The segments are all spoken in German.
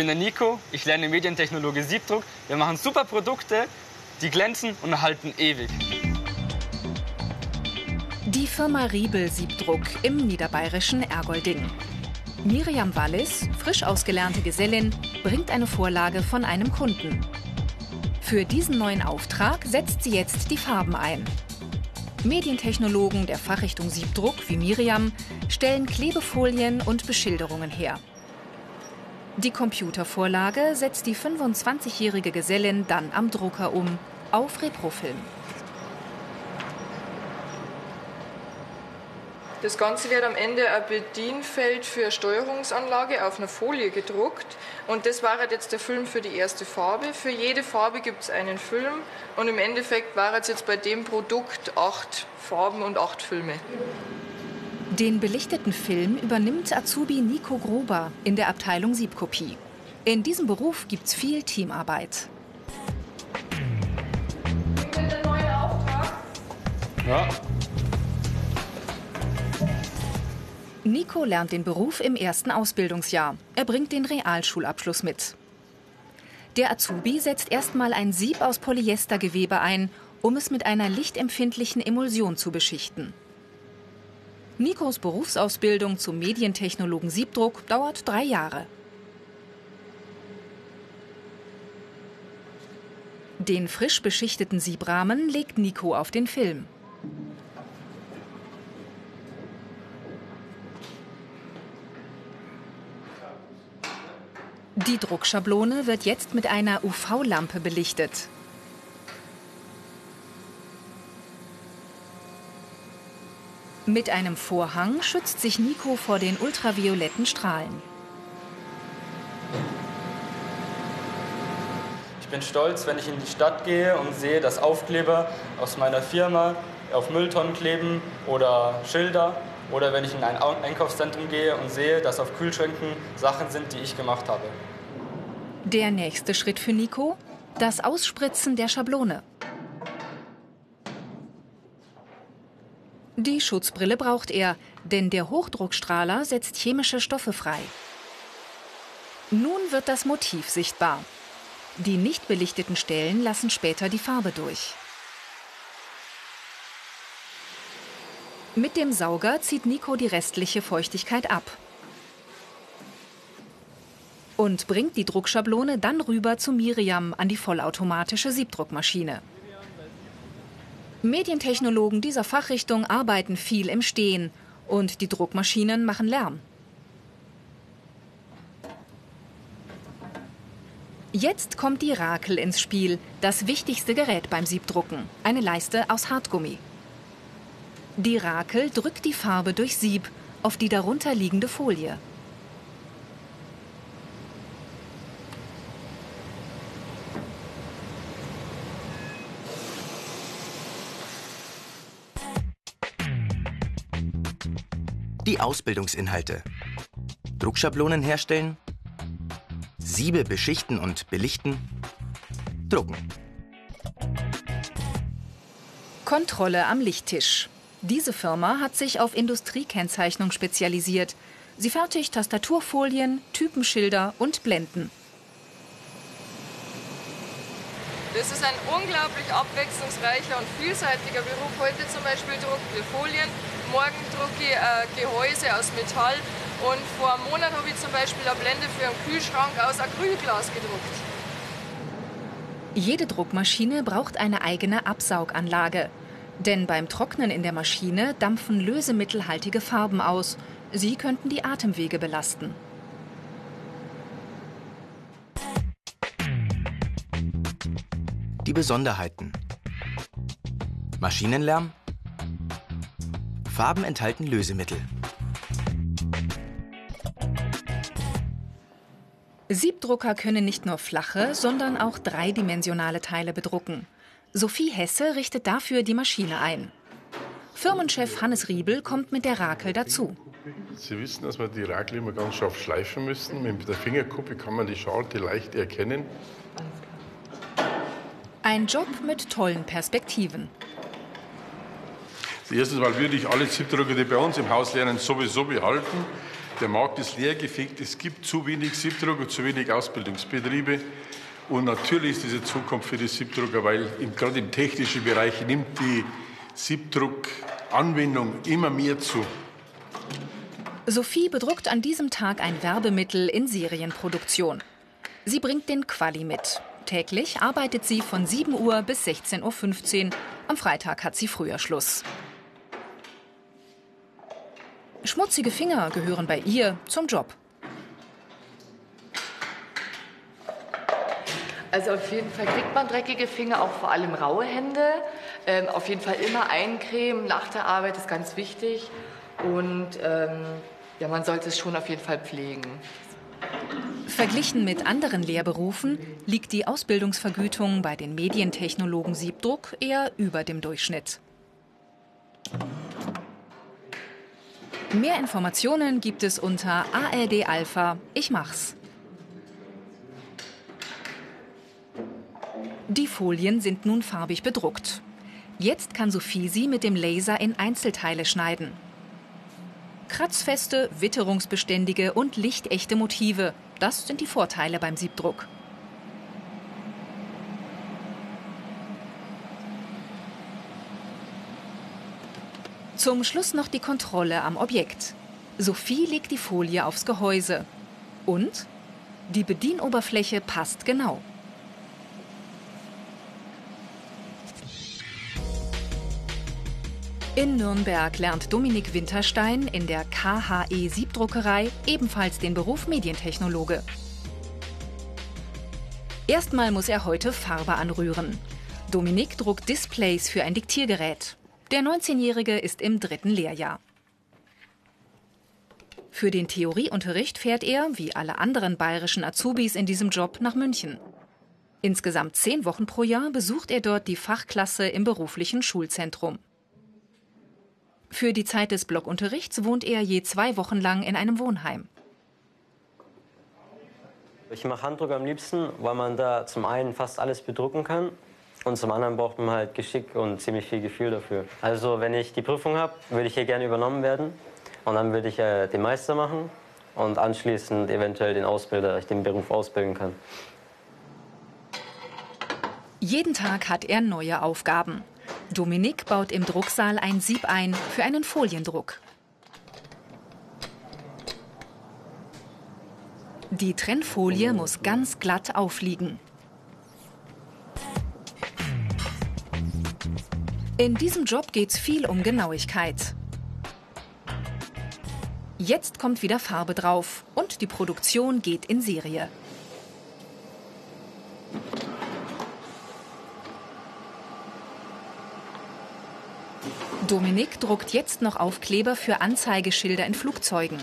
Ich bin der Nico, ich lerne Medientechnologie Siebdruck. Wir machen super Produkte, die glänzen und halten ewig. Die Firma Riebel Siebdruck im niederbayerischen Ergolding. Miriam Wallis, frisch ausgelernte Gesellin, bringt eine Vorlage von einem Kunden. Für diesen neuen Auftrag setzt sie jetzt die Farben ein. Medientechnologen der Fachrichtung Siebdruck wie Miriam stellen Klebefolien und Beschilderungen her. Die Computervorlage setzt die 25-jährige Gesellin dann am Drucker um, auf Reprofilm. Das Ganze wird am Ende ein Bedienfeld für Steuerungsanlage auf einer Folie gedruckt. Und das war jetzt der Film für die erste Farbe. Für jede Farbe gibt es einen Film. Und im Endeffekt waren es jetzt bei dem Produkt acht Farben und acht Filme. Den belichteten Film übernimmt Azubi Nico Gruber in der Abteilung Siebkopie. In diesem Beruf gibt es viel Teamarbeit. Ja. Nico lernt den Beruf im ersten Ausbildungsjahr. Er bringt den Realschulabschluss mit. Der Azubi setzt erstmal ein Sieb aus Polyestergewebe ein, um es mit einer lichtempfindlichen Emulsion zu beschichten. Nikos Berufsausbildung zum Medientechnologen Siebdruck dauert drei Jahre. Den frisch beschichteten Siebrahmen legt Nico auf den Film. Die Druckschablone wird jetzt mit einer UV-Lampe belichtet. Mit einem Vorhang schützt sich Nico vor den ultravioletten Strahlen. Ich bin stolz, wenn ich in die Stadt gehe und sehe, dass Aufkleber aus meiner Firma auf Mülltonnen kleben oder Schilder. Oder wenn ich in ein Einkaufszentrum gehe und sehe, dass auf Kühlschränken Sachen sind, die ich gemacht habe. Der nächste Schritt für Nico? Das Ausspritzen der Schablone. Die Schutzbrille braucht er, denn der Hochdruckstrahler setzt chemische Stoffe frei. Nun wird das Motiv sichtbar. Die nicht belichteten Stellen lassen später die Farbe durch. Mit dem Sauger zieht Nico die restliche Feuchtigkeit ab und bringt die Druckschablone dann rüber zu Miriam an die vollautomatische Siebdruckmaschine. Medientechnologen dieser Fachrichtung arbeiten viel im Stehen und die Druckmaschinen machen Lärm. Jetzt kommt die Rakel ins Spiel, das wichtigste Gerät beim Siebdrucken, eine Leiste aus Hartgummi. Die Rakel drückt die Farbe durch Sieb auf die darunter liegende Folie. Die Ausbildungsinhalte. Druckschablonen herstellen, Siebe beschichten und belichten, drucken. Kontrolle am Lichttisch. Diese Firma hat sich auf Industriekennzeichnung spezialisiert. Sie fertigt Tastaturfolien, Typenschilder und Blenden. Das ist ein unglaublich abwechslungsreicher und vielseitiger Beruf. Heute zum Beispiel drucken wir Folien, morgen drucke ich äh, Gehäuse aus Metall und vor einem Monat habe ich zum Beispiel eine Blende für einen Kühlschrank aus Acrylglas gedruckt. Jede Druckmaschine braucht eine eigene Absauganlage. Denn beim Trocknen in der Maschine dampfen lösemittelhaltige Farben aus. Sie könnten die Atemwege belasten. Die Besonderheiten. Maschinenlärm. Farben enthalten Lösemittel. Siebdrucker können nicht nur flache, sondern auch dreidimensionale Teile bedrucken. Sophie Hesse richtet dafür die Maschine ein. Firmenchef Hannes Riebel kommt mit der Rakel dazu. Sie wissen, dass wir die Rakel immer ganz scharf schleifen müssen. Mit der Fingerkuppe kann man die Scharte leicht erkennen. Ein Job mit tollen Perspektiven. Erstens mal würde ich alle Siebdrucker, die bei uns im Haus lernen, sowieso behalten. Der Markt ist leergefegt. Es gibt zu wenig Siebdruck und zu wenig Ausbildungsbetriebe. Und natürlich ist diese Zukunft für die Siebdrucker, weil im, gerade im technischen Bereich nimmt die Siebdruckanwendung immer mehr zu. Sophie bedruckt an diesem Tag ein Werbemittel in Serienproduktion. Sie bringt den Quali mit. Täglich arbeitet sie von 7 Uhr bis 16.15 Uhr. Am Freitag hat sie früher Schluss. Schmutzige Finger gehören bei ihr zum Job. Also auf jeden Fall kriegt man dreckige Finger, auch vor allem raue Hände. Ähm, auf jeden Fall immer eincremen nach der Arbeit ist ganz wichtig. Und ähm, ja, man sollte es schon auf jeden Fall pflegen. Verglichen mit anderen Lehrberufen liegt die Ausbildungsvergütung bei den Medientechnologen Siebdruck eher über dem Durchschnitt. Mehr Informationen gibt es unter ARD Alpha. Ich mach's. Die Folien sind nun farbig bedruckt. Jetzt kann Sophie sie mit dem Laser in Einzelteile schneiden. Kratzfeste, witterungsbeständige und lichtechte Motive, das sind die Vorteile beim Siebdruck. Zum Schluss noch die Kontrolle am Objekt. Sophie legt die Folie aufs Gehäuse. Und die Bedienoberfläche passt genau. In Nürnberg lernt Dominik Winterstein in der KHE Siebdruckerei ebenfalls den Beruf Medientechnologe. Erstmal muss er heute Farbe anrühren. Dominik druckt Displays für ein Diktiergerät. Der 19-Jährige ist im dritten Lehrjahr. Für den Theorieunterricht fährt er, wie alle anderen bayerischen Azubis in diesem Job, nach München. Insgesamt zehn Wochen pro Jahr besucht er dort die Fachklasse im beruflichen Schulzentrum. Für die Zeit des Blockunterrichts wohnt er je zwei Wochen lang in einem Wohnheim. Ich mache Handdruck am liebsten, weil man da zum einen fast alles bedrucken kann und zum anderen braucht man halt Geschick und ziemlich viel Gefühl dafür. Also wenn ich die Prüfung habe, würde ich hier gerne übernommen werden und dann würde ich äh, den Meister machen und anschließend eventuell den Ausbilder, ich den Beruf ausbilden kann. Jeden Tag hat er neue Aufgaben. Dominik baut im Drucksaal ein Sieb ein für einen Foliendruck. Die Trennfolie muss ganz glatt aufliegen. In diesem Job geht es viel um Genauigkeit. Jetzt kommt wieder Farbe drauf und die Produktion geht in Serie. Dominik druckt jetzt noch Aufkleber für Anzeigeschilder in Flugzeugen.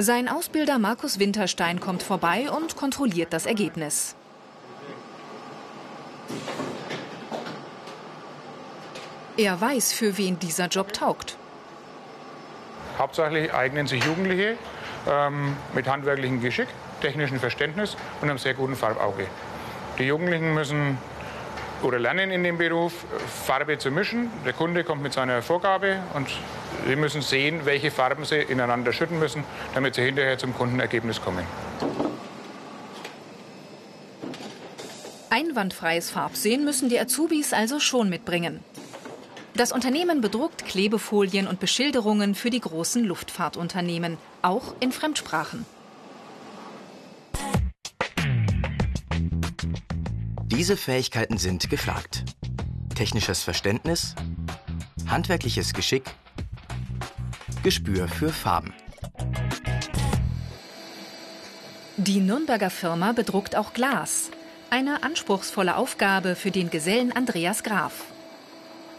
Sein Ausbilder Markus Winterstein kommt vorbei und kontrolliert das Ergebnis. Er weiß, für wen dieser Job taugt. Hauptsächlich eignen sich Jugendliche ähm, mit handwerklichem Geschick, technischem Verständnis und einem sehr guten Farbauge. Die Jugendlichen müssen oder lernen in dem Beruf, Farbe zu mischen. Der Kunde kommt mit seiner Vorgabe und sie müssen sehen, welche Farben sie ineinander schütten müssen, damit sie hinterher zum Kundenergebnis kommen. Einwandfreies Farbsehen müssen die Azubis also schon mitbringen. Das Unternehmen bedruckt Klebefolien und Beschilderungen für die großen Luftfahrtunternehmen, auch in Fremdsprachen. Diese Fähigkeiten sind gefragt. Technisches Verständnis, handwerkliches Geschick, Gespür für Farben. Die Nürnberger Firma bedruckt auch Glas. Eine anspruchsvolle Aufgabe für den Gesellen Andreas Graf.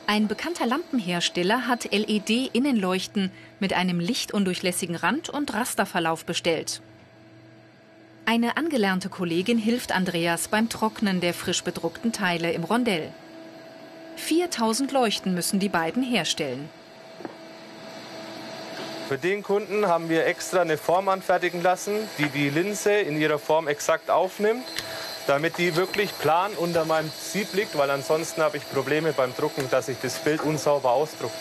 Ein bekannter Lampenhersteller hat LED-Innenleuchten mit einem lichtundurchlässigen Rand und Rasterverlauf bestellt. Eine angelernte Kollegin hilft Andreas beim Trocknen der frisch bedruckten Teile im Rondell. 4000 Leuchten müssen die beiden herstellen. Für den Kunden haben wir extra eine Form anfertigen lassen, die die Linse in ihrer Form exakt aufnimmt. damit die wirklich plan unter meinem Sieb liegt, weil ansonsten habe ich Probleme beim Drucken, dass sich das Bild unsauber ausdruckt.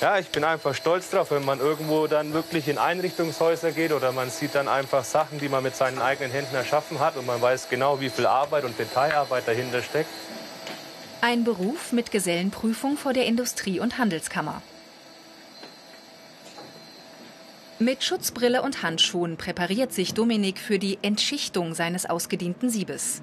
Ja, ich bin einfach stolz drauf, wenn man irgendwo dann wirklich in Einrichtungshäuser geht oder man sieht dann einfach Sachen, die man mit seinen eigenen Händen erschaffen hat und man weiß genau, wie viel Arbeit und Detailarbeit dahinter steckt. Ein Beruf mit Gesellenprüfung vor der Industrie- und Handelskammer. Mit Schutzbrille und Handschuhen präpariert sich Dominik für die Entschichtung seines ausgedienten Siebes.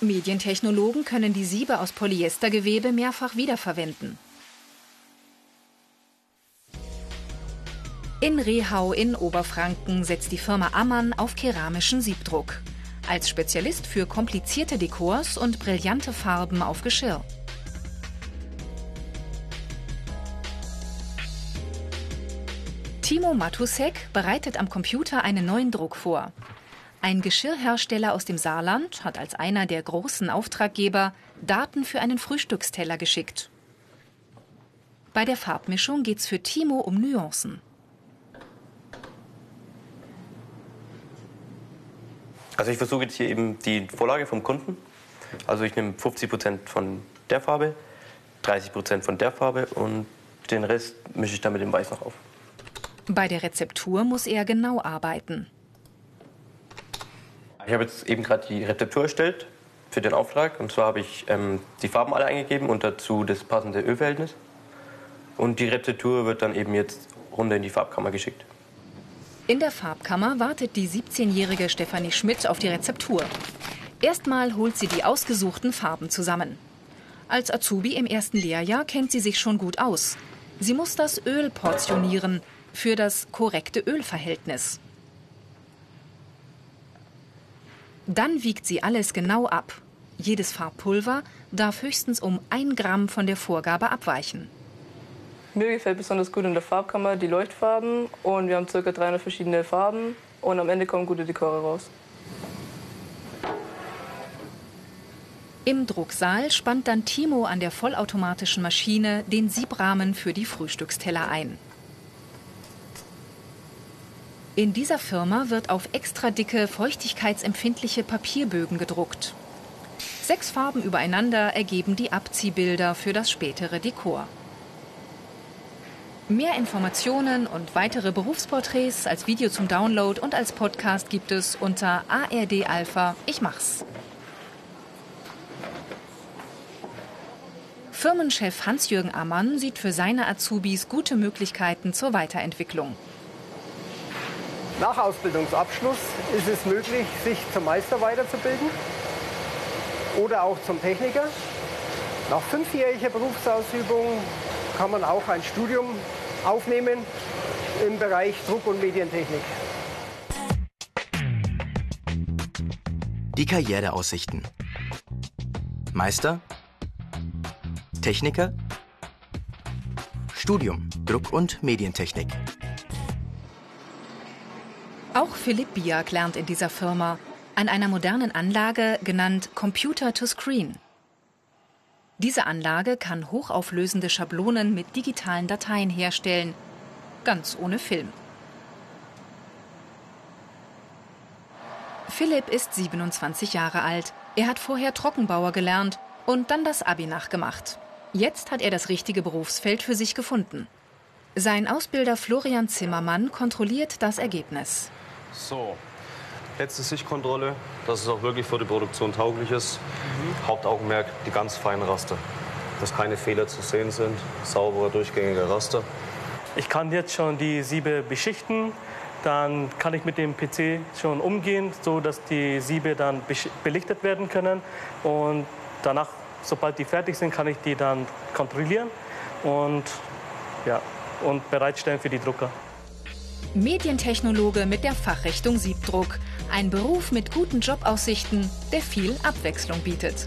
Medientechnologen können die Siebe aus Polyestergewebe mehrfach wiederverwenden. In Rehau in Oberfranken setzt die Firma Ammann auf keramischen Siebdruck. Als Spezialist für komplizierte Dekors und brillante Farben auf Geschirr. Timo Matusek bereitet am Computer einen neuen Druck vor. Ein Geschirrhersteller aus dem Saarland hat als einer der großen Auftraggeber Daten für einen Frühstücksteller geschickt. Bei der Farbmischung geht's für Timo um Nuancen. Also ich versuche jetzt hier eben die Vorlage vom Kunden. Also ich nehme 50 Prozent von der Farbe, 30 Prozent von der Farbe und den Rest mische ich dann mit dem Weiß noch auf. Bei der Rezeptur muss er genau arbeiten. Ich habe jetzt eben gerade die Rezeptur erstellt für den Auftrag. Und zwar habe ich ähm, die Farben alle eingegeben und dazu das passende Ölverhältnis. Und die Rezeptur wird dann eben jetzt runter in die Farbkammer geschickt. In der Farbkammer wartet die 17-jährige Stefanie Schmidt auf die Rezeptur. Erstmal holt sie die ausgesuchten Farben zusammen. Als Azubi im ersten Lehrjahr kennt sie sich schon gut aus. Sie muss das Öl portionieren für das korrekte Ölverhältnis. Dann wiegt sie alles genau ab. Jedes Farbpulver darf höchstens um ein Gramm von der Vorgabe abweichen. Mir gefällt besonders gut in der Farbkammer die Leuchtfarben und wir haben ca. 300 verschiedene Farben und am Ende kommen gute Dekore raus. Im Drucksaal spannt dann Timo an der vollautomatischen Maschine den Siebrahmen für die Frühstücksteller ein. In dieser Firma wird auf extra dicke, feuchtigkeitsempfindliche Papierbögen gedruckt. Sechs Farben übereinander ergeben die Abziehbilder für das spätere Dekor. Mehr Informationen und weitere Berufsporträts als Video zum Download und als Podcast gibt es unter ARD Alpha Ich mach's. Firmenchef Hans-Jürgen Ammann sieht für seine Azubis gute Möglichkeiten zur Weiterentwicklung. Nach Ausbildungsabschluss ist es möglich, sich zum Meister weiterzubilden oder auch zum Techniker. Nach fünfjähriger Berufsausübung kann man auch ein Studium aufnehmen im Bereich Druck- und Medientechnik. Die Karriereaussichten. Meister, Techniker, Studium Druck- und Medientechnik. Auch Philipp Biak lernt in dieser Firma an einer modernen Anlage genannt Computer to Screen. Diese Anlage kann hochauflösende Schablonen mit digitalen Dateien herstellen, ganz ohne Film. Philipp ist 27 Jahre alt. Er hat vorher Trockenbauer gelernt und dann das Abi nachgemacht. Jetzt hat er das richtige Berufsfeld für sich gefunden. Sein Ausbilder Florian Zimmermann kontrolliert das Ergebnis. So, letzte Sichtkontrolle, dass es auch wirklich für die Produktion tauglich ist. Hauptaugenmerk die ganz feinen Raster, dass keine Fehler zu sehen sind, saubere, durchgängige Raster. Ich kann jetzt schon die Siebe beschichten, dann kann ich mit dem PC schon umgehen, so dass die Siebe dann belichtet werden können und danach, sobald die fertig sind, kann ich die dann kontrollieren und, ja, und bereitstellen für die Drucker. Medientechnologe mit der Fachrichtung Siebdruck. Ein Beruf mit guten Jobaussichten, der viel Abwechslung bietet.